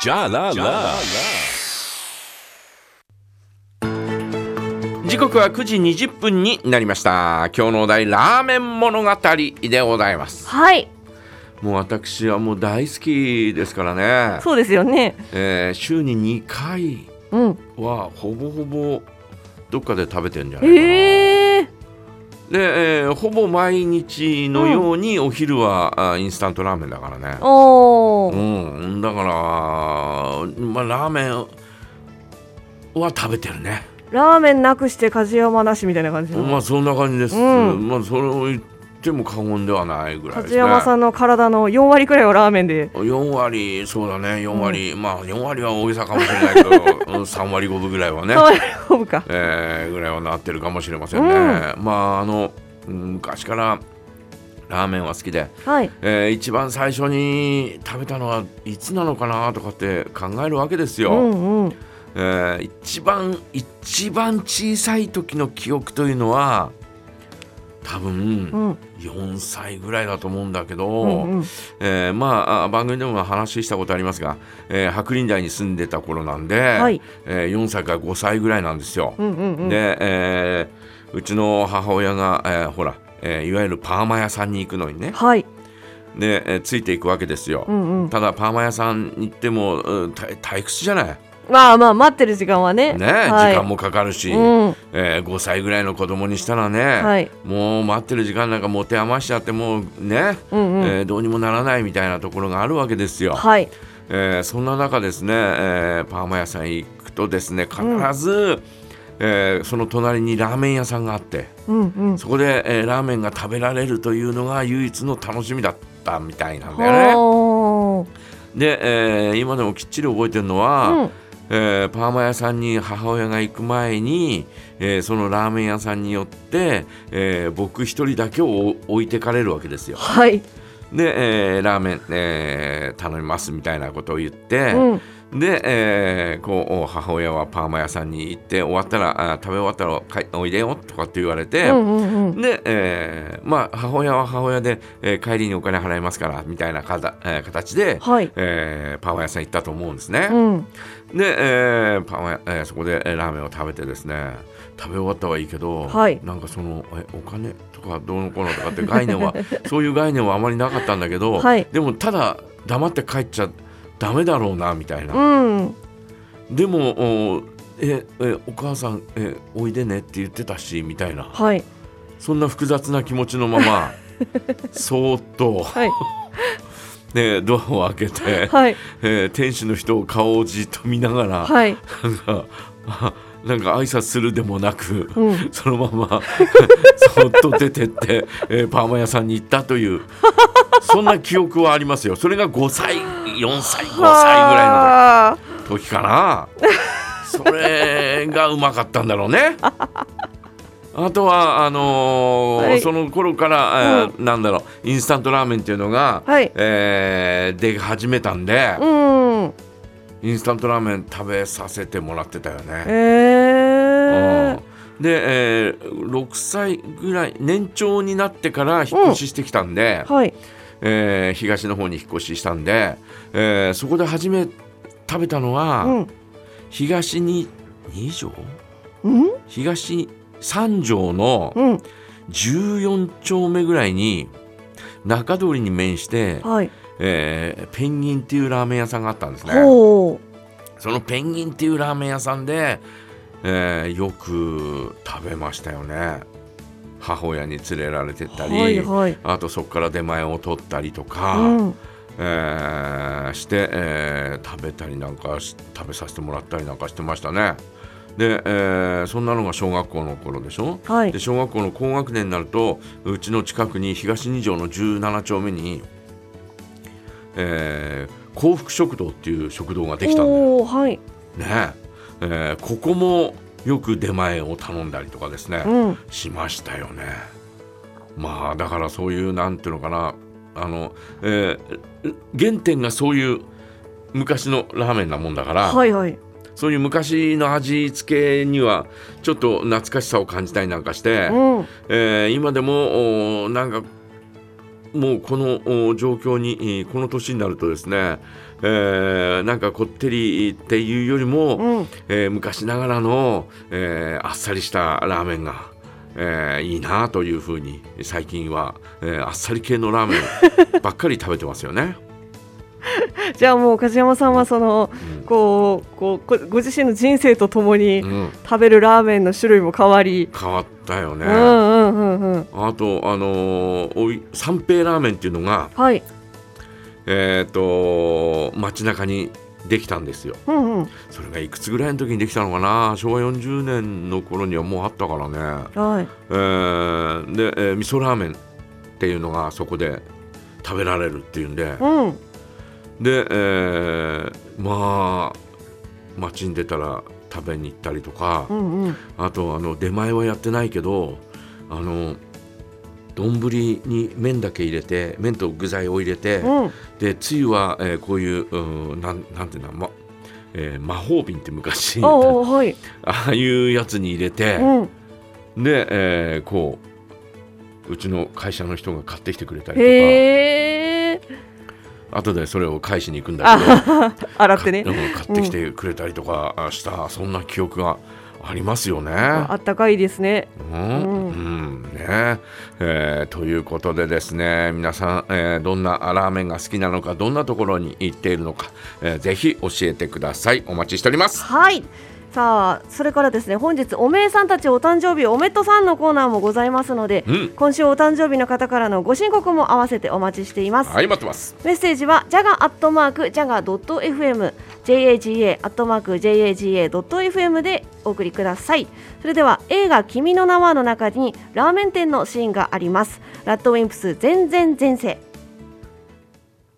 Ja la la. 時刻は9時20分になりました。今日のお題ラーメン物語でございます。はい。もう私はもう大好きですからね、そうですよね。えー週に2回うん。はほぼほぼどっかで食べてるんじゃないかな、へえで、えーほぼ毎日のようにお昼は、あインスタントラーメンだからね。おー。うん。だから、まあ、ラーメンは食べてるね。ラーメンなくして梶山なしみたいな感じの。まあそんな感じです、うん。まあそれを言っても過言ではないぐらいです梶ね山さんの体の4割くらいはラーメンで。4割そうだね。4割、まあ4割は大げさかもしれないけど うん3割5分ぐらいはね。変、わり込むか。えーぐらいはなってるかもしれませんね、まああのうん昔からラーメンは好きで、はい。えー一番最初に食べたのはいつなのかなとかって考えるわけですよ、うんうん。えー一番一番小さい時の記憶というのは多分うん4歳ぐらいだと思うんだけど、うんうんえーまああ番組でも話したことありますが、えー白林台に住んでた頃なんで、はいえー4歳から5歳ぐらいなんですよ。うんうんうんで、えーうちの母親が、えーほら、えーいわゆるパーマ屋さんに行くのにねはいで、えーついていくわけですよ。うんうんただパーマ屋さんに行っても、うん退退屈じゃない？まあまあ待ってる時間はね。ね、はい。時間もかかるし、うん。えー5歳ぐらいの子供にしたらね、はい。もう待ってる時間なんか持て余しちゃってもうね、うんうん。えーどうにもならないみたいなところがあるわけですよ。はい。えーそんな中ですね、えーパーマ屋さん行くとですね必ず、えーその隣にラーメン屋さんがあってうんうん。そこで、えーラーメンが食べられるというのが唯一の楽しみだったみたいなんだよね。で、えー今でもきっちり覚えてるのは、うんえーパーマ屋さんに母親が行く前に、えーそのラーメン屋さんによって、えー僕一人だけを置いてかれるわけですよ。はい。で、えーラーメン、えー頼みますみたいなことを言って、うん。で、えーこう母親はパーマ屋さんに行って終わったらあ食べ終わったら帰おいでよとかって言われて、うんうんうん。で、えーまあ母親は母親で、えー帰りにお金払いますからみたいなかた、えー形で、はい。えーパーマ屋さん行ったと思うんですね。うんで、えーパン屋えーそこでえーラーメンを食べてですね食べ終わったはいいけど、はい。なんかそのえお金とかどうのこうのとかって概念は そういう概念はあまりなかったんだけど、はい。でもただ黙って帰っちゃダメだろうなみたいな、うん。でもおええお母さんえおいでねって言ってたしみたいな。はい。そんな複雑な気持ちのまま そーっと、はいね、ドアを開けて、はい。えー店主の人を顔をじっと見ながら、はい。なんか、あ なんか挨拶するでもなく、うん。そのまま そっと出てって、えーパーマ屋さんに行ったというそんな記憶はありますよ。それが5歳4歳5歳ぐらいの時かな。それがうまかったんだろうねあとはあのーはい。その頃から、えーなんだろうインスタントラーメンっていうのが、はい。えー出始めたんで、うん。インスタントラーメン食べさせてもらってたよね。えー。うん。で、えー6歳ぐらい年長になってから引っ越ししてきたんで、はい。えー東の方に引っ越ししたんで、えーそこで初め食べたのは、うん。東に2条？うん？東三条のうん。14丁目ぐらいに中通りに面して、はい。えーペンギンっていうラーメン屋さんがあったんですね。ほそのペンギンっていうラーメン屋さんで、えーよく食べましたよね。母親に連れられてったうり、はいはい。あとそこから出前を取ったりとか、うん。えーして、えー食べたりなんかし食べさせてもらったりなんかしてましたねで、えーそんなのが小学校の頃でしょ？はい。で小学校の高学年になるとうちの近くに東二条の17丁目に、えー幸福食堂っていう食堂ができたんだよ。はい。ね。えーここもよく出前を頼んだりとかですね、うん。しましたよね。まあだからそういうなんていうのかな。あの、えー原点がそういう昔のラーメンなもんだから、はいはいそういう昔の味付けにはちょっと懐かしさを感じたりなんかして、うんえー今でもおなんかもうこのお状況にえーこの年になるとですね、えーなんかこってりっていうよりも、うんえー昔ながらの、えーあっさりしたラーメンが、えーいいなというふうに最近は、えーあっさり系のラーメンばっかり食べてますよね。じゃあもう梶山さんはそのうん。こうこうごご自身の人生とともにうん、食べるラーメンの種類も変わり、変わったよね。うんうんうんうんあとあのー三平ラーメンっていうのがはい。えっ、と街中にできたんですよ。うんうん。それがいくつぐらいの時にできたのかな？昭和40年の頃にはもうあったからね。はい。えーで、えー味噌ラーメンっていうのがそこで食べられるっていうんで、うんで、えーまあ街に出たら食べに行ったりとか、うんうん。あとあの出前はやってないけどあの丼に麺だけ入れて麺と具材を入れて、うん。でつゆは、えーこういううんなんなんていうの、まえー魔法瓶って昔おうおうはい。ああいうやつに入れて、うん。で、えーこううちの会社の人が買ってきてくれたりとか後でそれを返しに行くんだけど。あ 洗ってね。買ってきてくれたりとかした、そんな記憶がありますよね。あったかいですね。うん。うん。うん。ね。えーということでですね皆さん、えーどんなラーメンが好きなのかどんなところに行っているのか、えーぜひ教えてください。お待ちしております。はいさあそれからですね本日おめえさんたちお誕生日おめっとさんのコーナーもございますので、うん。今週お誕生日の方からのご申告も合わせてお待ちしています、はい待ってます。メッセージはジャガアットマークジャガドット FM JAGA アットマーク JAGA ドット FM でお送りください。それでは映画君の名はの中にラーメン店のシーンがあります。ラッドウィンプス全然前世